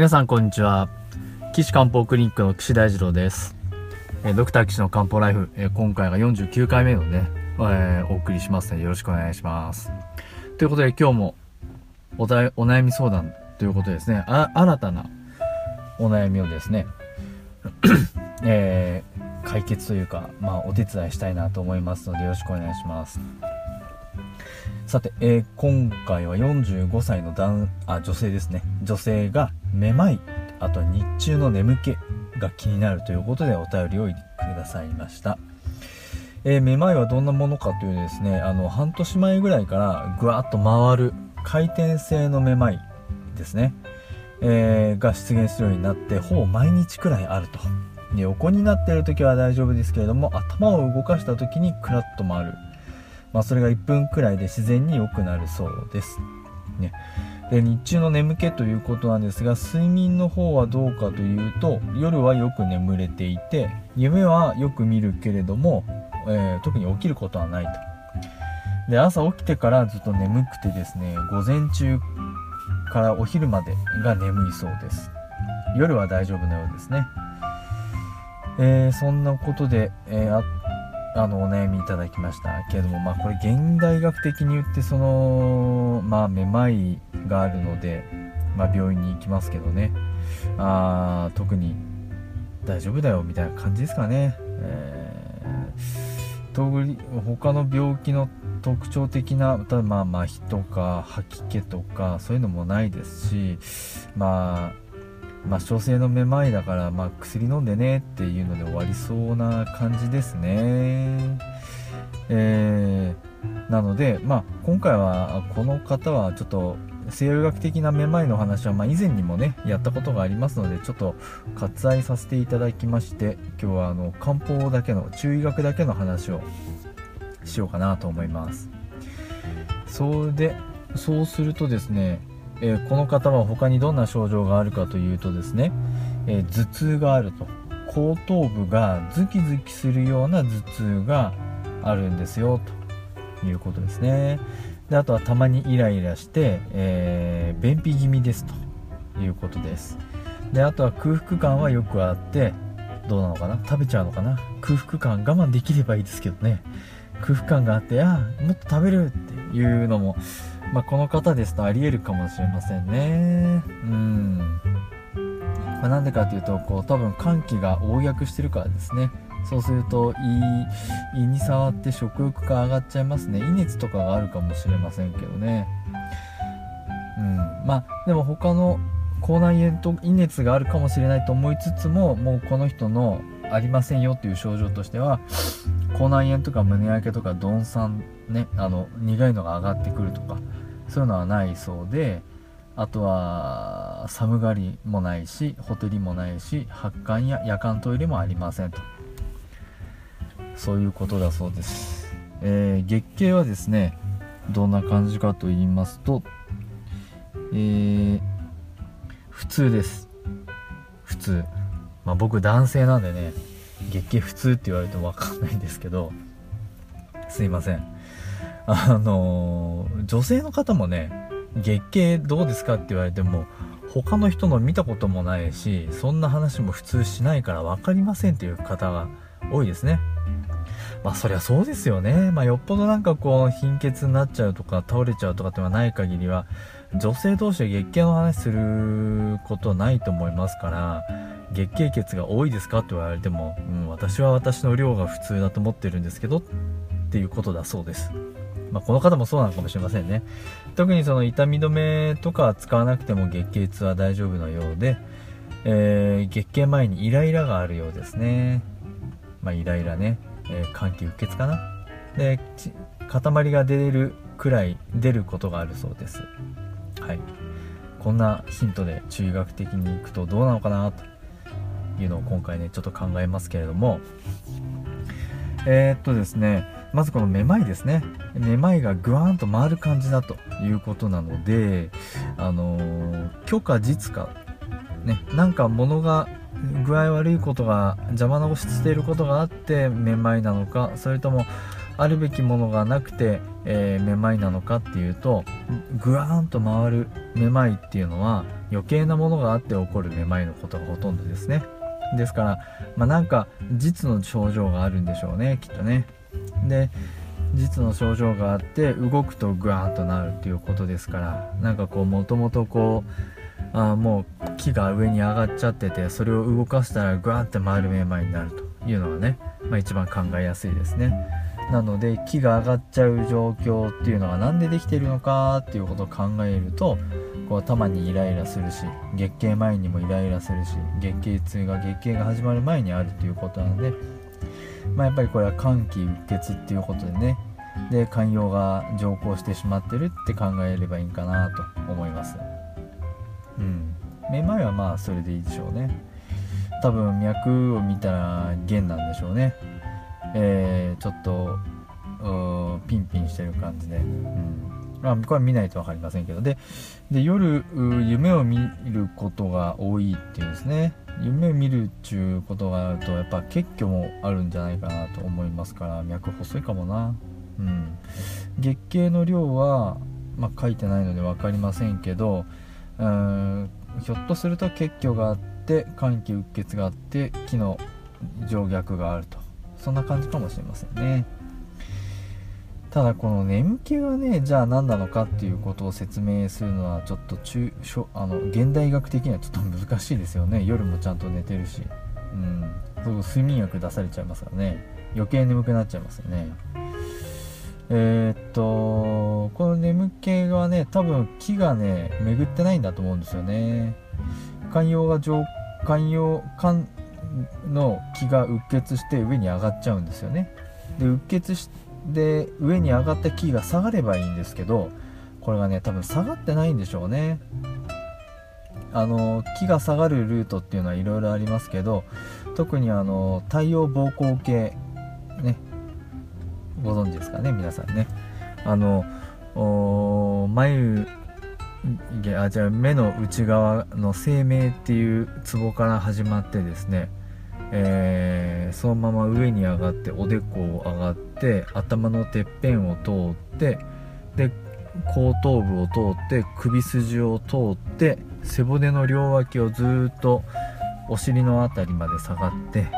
皆さんこんにちは。岸漢方クリニックの岸大二郎です。えドクター岸の漢方ライフえ今回が49回目のね、えー、お送りしますのでよろしくお願いします。ということで今日もおだお悩み相談ということですね。あ新たなお悩みをですねえー、解決というか、まあ、お手伝いしたいなと思いますのでよろしくお願いします。さて、えー、今回は45歳の男あ女性ですね。女性がめまいあとは日中の眠気が気になるということでお便りをくださいました。えー、めまいはどんなものかというとですねあの半年前ぐらいからぐわっと回る回転性のめまいですね。えー、が出現するようになってほぼ毎日くらいあると。で横になっている時は大丈夫ですけれども頭を動かした時にクラッと回る、まあ、それが1分くらいで自然に良くなるそうです、ね、で日中の眠気ということなんですが睡眠の方はどうかというと夜はよく眠れていて夢はよく見るけれども、えー、特に起きることはないと。で朝起きてからずっと眠くてですね午前中からお昼までが眠いそうです。夜は大丈夫なようですね。えー、そんなことで、えー、あのお悩みいただきました。けれどもまあこれ現代学的に言ってそのまあめまいがあるので、まあ、病院に行きますけどね。あ特に大丈夫だよみたいな感じですかね、えー、他の病気の特徴的な例えばまあ麻痺とか吐き気とかそういうのもないですしまあまあ、小生のめまいだから、まあ、薬飲んでねっていうので終わりそうな感じですね。えー、なので、まあ、今回はこの方はちょっと西洋医学的なめまいの話は、まあ、以前にもねやったことがありますのでちょっと割愛させていただきまして今日はあの漢方だけの中医学だけの話をしようかなと思いますそれでそうするとですねえー、この方は他にどんな症状があるかというとですね、えー、頭痛があると。後頭部がズキズキするような頭痛があるんですよということですね。であとはたまにイライラして、えー、便秘気味ですということです。であとは空腹感はよくあってどうなのかな？食べちゃうのかな？空腹感我慢できればいいですけどね。空腹感があってあもっと食べるっていうのもまあ、この方ですとありえるかもしれませんね。うん。まあ、なんでかというと、こう、多分寒気が横逆してるからですね。そうすると胃、胃に触って食欲が上がっちゃいますね。胃熱とかがあるかもしれませんけどね。うん。まあ、でも他の口内炎と胃熱があるかもしれないと思いつつも、もうこの人のありませんよっていう症状としては、口内炎とか胸焼けとか鈍酸ねあの苦いのが上がってくるとかそういうのはないそうであとは寒がりもないしほてりもないし発汗や夜間トイレもありませんと。そういうことだそうです、えー、月経はですねどんな感じかと言いますと、えー、普通です。普通。まあ僕男性なんでね月経普通って言われても分かんないんですけどすいません。あの女性の方もね月経どうですかって言われても他の人の見たこともないしそんな話も普通しないから分かりませんっていう方が多いですねまあそりゃそうですよね。まあよっぽどなんかこう貧血になっちゃうとか倒れちゃうとかってはない限りは女性同士で月経の話することないと思いますから月経血が多いですかって言われても、うん、私は私の量が普通だと思ってるんですけどっていうことだそうです。まあ、この方もそうなのかもしれませんね。特にその痛み止めとか使わなくても月経痛は大丈夫のようで、えー、月経前にイライラがあるようですね。まあ、イライラね、えー、寒気鬱血かな。で、塊が出るくらい出ることがあるそうです。はい。こんなヒントで中医学的にいくとどうなのかなというのを今回ねちょっと考えますけれどもえー、っとですねまずこのめまいですね。めまいがぐわーんと回る感じだということなのであのー、許可実かねなんか物が具合悪いことが邪魔な押ししていることがあってめまいなのかそれともあるべきものがなくて、えー、めまいなのかっていうとぐわーんと回るめまいっていうのは余計なものがあって起こるめまいのことがほとんどですね。ですから、まあ、なんか実の症状があるんでしょうねきっとね。で実の症状があって動くとグワーンとなるっていうことですからなんかこうもともとこうあもう木が上に上がっちゃっててそれを動かしたらグワーンって回るめまいになるというのがね、まあ、一番考えやすいですね。なので木が上がっちゃう状況っていうのが何でできてるのかっていうことを考えるとこうたまにイライラするし月経前にもイライラするし月経痛が月経が始まる前にあるということなので、まあ、やっぱりこれは寒気うっ血っていうことでね。で寛容が上行してしまってるって考えればいいんかなと思います。うん。めまいはまあそれでいいでしょうね。多分脈を見たら弦なんでしょうね。えー、ちょっとピンピンしてる感じで、うん。まあ、これは見ないと分かりませんけど。でで夜夢を見ることが多いっていうんですね。夢を見るっちゅうことがあるとやっぱ結虚もあるんじゃないかなと思いますから。脈細いかもな。うん。月経の量は、まあ、書いてないので分かりませんけどうんひょっとすると結虚があって寒気うっ血があって気の静脈があると。そんな感じかもしれませんね。ただこの眠気がねじゃあ何なのかっていうことを説明するのはちょっと中あの現代学的にはちょっと難しいですよね。夜もちゃんと寝てるし。うん。そう睡眠薬出されちゃいますからね。余計眠くなっちゃいますよね。えー、っとこの眠気はね多分木がね巡ってないんだと思うんですよね。寛容が上寛容寛の気がうっ血して上に上がっちゃうんですよね。でうっ血してで上に上がった木が下がればいいんですけどこれがね多分下がってないんでしょうね。あの木が下がるルートっていうのはいろいろありますけど特にあの太陽膀胱系ねご存知ですかね皆さんね。あの眉毛あじゃあ目の内側の生命っていうツボから始まってですねえー、そのまま上に上がっておでこを上がって頭のてっぺんを通ってで後頭部を通って首筋を通って背骨の両脇をずっとお尻の辺りまで下がって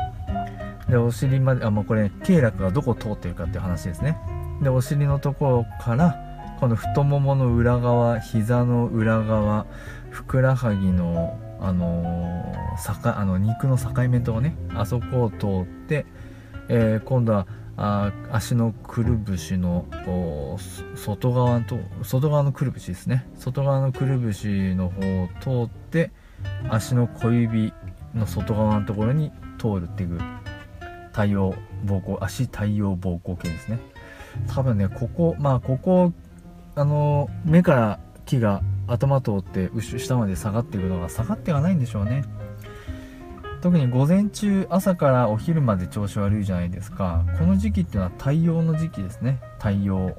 でお尻まであもうこれ経絡がどこを通ってるかっていう話ですね。でお尻のところからこの太ももの裏側膝の裏側ふくらはぎのあのー、あの肉の境目とねあそこを通って、えー、今度はあ足のくるぶしの外側と外側のくるぶしですね。外側のくるぶしの方を通って足の小指の外側のところに通るっていう太陽膀胱足太陽膀胱系ですね。多分ねここまあここあの目から木が頭通って下まで下がっていくのが下がってはないんでしょうね。特に午前中朝からお昼まで調子悪いじゃないですか。この時期っていうのは太陽の時期ですね。太陽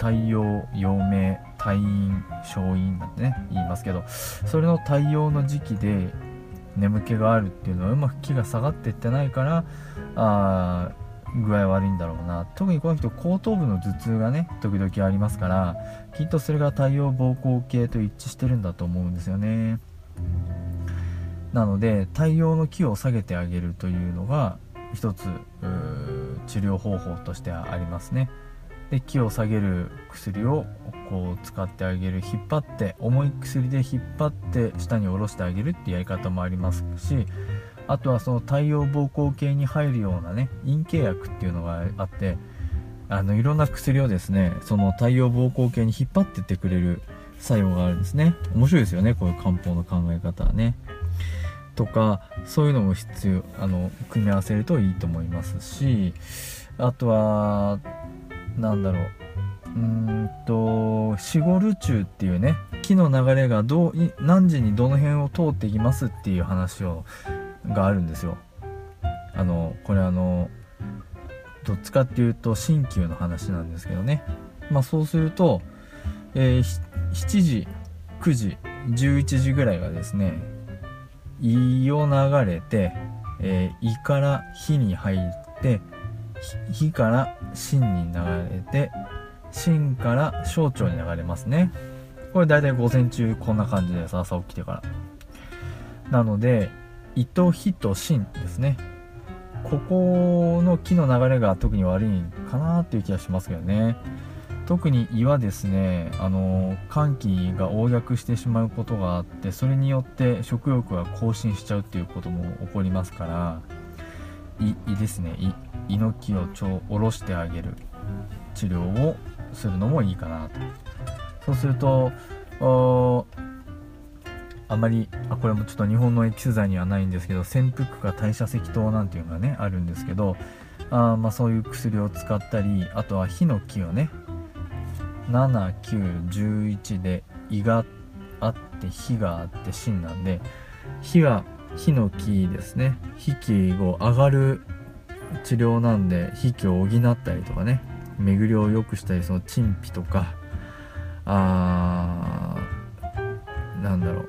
太陽陽明太陰小陰なんてね言いますけど。それの太陽の時期で眠気があるっていうのはうまく気が下がっていってないからあ具合悪いんだろうな。特にこの人後頭部の頭痛がね時々ありますからきっとそれが太陽膀胱系と一致してるんだと思うんですよね。なので太陽の気を下げてあげるというのが一つ治療方法としてはありますね。で気を下げる薬をこう使ってあげる引っ張って重い薬で引っ張って下に下ろしてあげるってやり方もありますしあとはその太陽膀胱系に入るようなね陰茎薬っていうのがあってあのいろんな薬をですねその太陽膀胱系に引っ張ってってくれる作用があるんですね。面白いですよねこういう漢方の考え方はね。とかそういうのも必要あの組み合わせるといいと思いますしあとはなんだろう。うんとシゴルチュっていうね木の流れがどう何時にどの辺を通っていきますっていう話をがあるんですよ。あのこれあのどっちかっていうと鍼灸の話なんですけどね。まあそうすると、えー、7時9時11時ぐらいがですね胃を流れて、えー、胃から火に入って火から心に流れて心から小腸に流れますね。これ大体午前中こんな感じです。朝起きてから。なので胃と火と心ですね。ここの気の流れが特に悪いかなっていう気がしますけどね。特に胃はですねあの寒気が横逆してしまうことがあってそれによって食欲が更新しちゃうっていうことも起こりますから胃胃ですね。胃胃の気をちょ下ろしてあげる治療をするのもいいかなと。そうするとあまりあこれもちょっと日本のエキス剤にはないんですけど潜伏化代謝石糖なんていうのがねあるんですけどあまあそういう薬を使ったりあとは火の木をね7911で胃があって火があって芯なんで火は火の木ですね。火気を上がる治療なんで火気を補ったりとかね巡りを良くしたりその陳皮とかあーなんだろう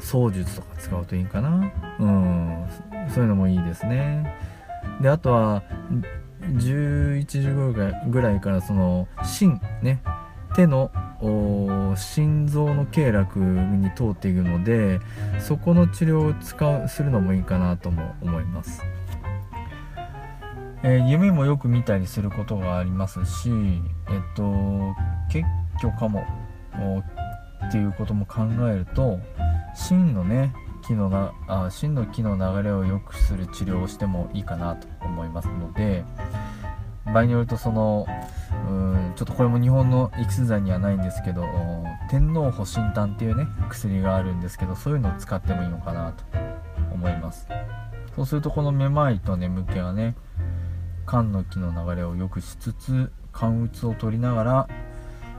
槍術とか使うといいんかな。うんそういうのもいいですね。であとは11時ぐらいからその心ね手の心臓の経絡に通っていくのでそこの治療を使うするのもいいかなとも思います、えー、夢もよく見たりすることがありますしえっと結局かもっていうことも考えると心のね木のなあ真の木の流れを良くする治療をしてもいいかなと思いますので場合によるとそのうんちょっとこれも日本の育成剤にはないんですけど天皇保身炭っていうね薬があるんですけどそういうのを使ってもいいのかなと思います。そうするとこのめまいと眠気はね肝の気の流れを良くしつつ肝うつを取りながら、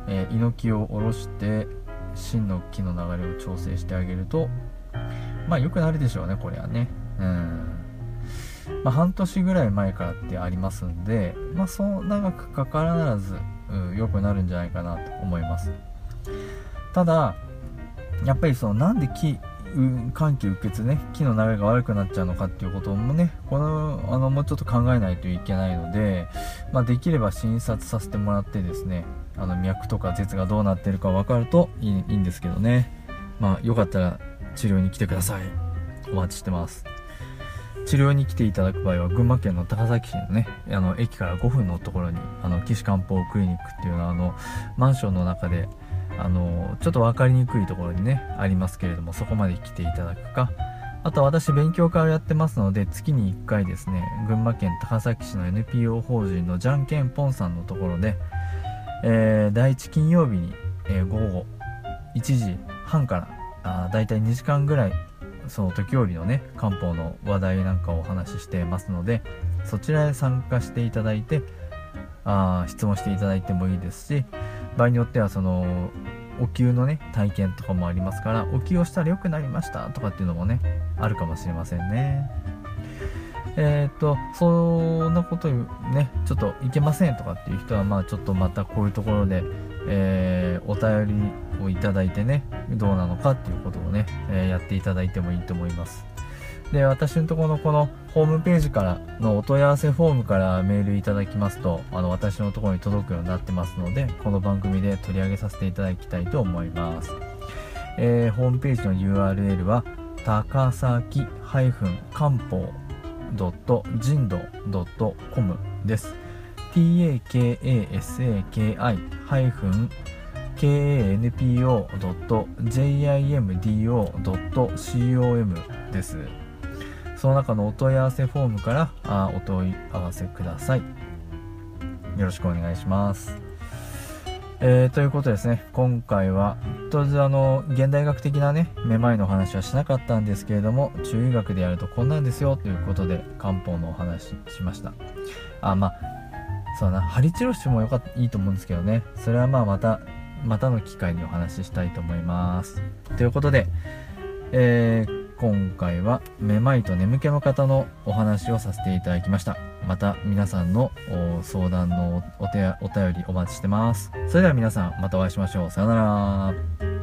えー、胃の気を下ろして心の気の流れを調整してあげるとまあ良くなるでしょうねこれはね。うん。まあ、半年ぐらい前からってありますんで、まあ、そう長くかからず良くなるんじゃないかなと思います。ただやっぱりそのなんで気寒気う血ね気の流れが悪くなっちゃうのかっていうこともねこのあのもうちょっと考えないといけないので、まあ、できれば診察させてもらってですねあの脈とか舌がどうなってるか分かるといいいいんですけどね。まあよかったら治療に来てください。お待ちしてます。治療に来ていただく場合は群馬県の高崎市のねあの駅から5分のところにあの岸漢方クリニックっていうのはあのマンションの中であのちょっと分かりにくいところにねありますけれどもそこまで来ていただくか。あと私勉強会をやってますので月に1回ですね群馬県高崎市の NPO 法人のじゃんけんぽんさんのところで、えー、第1金曜日に、えー、午後1時半からあだいたい2時間ぐらいその時折のね漢方の話題なんかをお話ししてますのでそちらへ参加していただいてあ質問していただいてもいいですし場合によってはそのお灸のね体験とかもありますからお灸をしたら良くなりましたとかっていうのもねあるかもしれませんね。えっ、とそんなことねちょっといけませんとかっていう人はまあちょっとまたこういうところでえー、お便りをいただいてねどうなのかっていうことをね、えー、やっていただいてもいいと思います。で私のところのこのホームページからのお問い合わせフォームからメールいただきますとあの私のところに届くようになってますのでこの番組で取り上げさせていただきたいと思います、えー、ホームページの URL は高崎漢方人道 .com です。takasaki-kanpo.jimdo.com です。その中のお問い合わせフォームからあお問い合わせください。よろしくお願いします。えー、ということですね、今回は、とりあえずあの、現代学的なね、めまいの話はしなかったんですけれども、中医学でやるとこんなんですよということで、漢方のお話しました。あ、まあ、そうな、針治療してもよか、いいと思うんですけどね。それはまあまた、またの機会にお話ししたいと思います。ということで、えー、今回はめまいと眠気の方のお話をさせていただきました。また皆さんの相談のお手お便りお待ちしてます。それでは皆さんまたお会いしましょう。さよなら。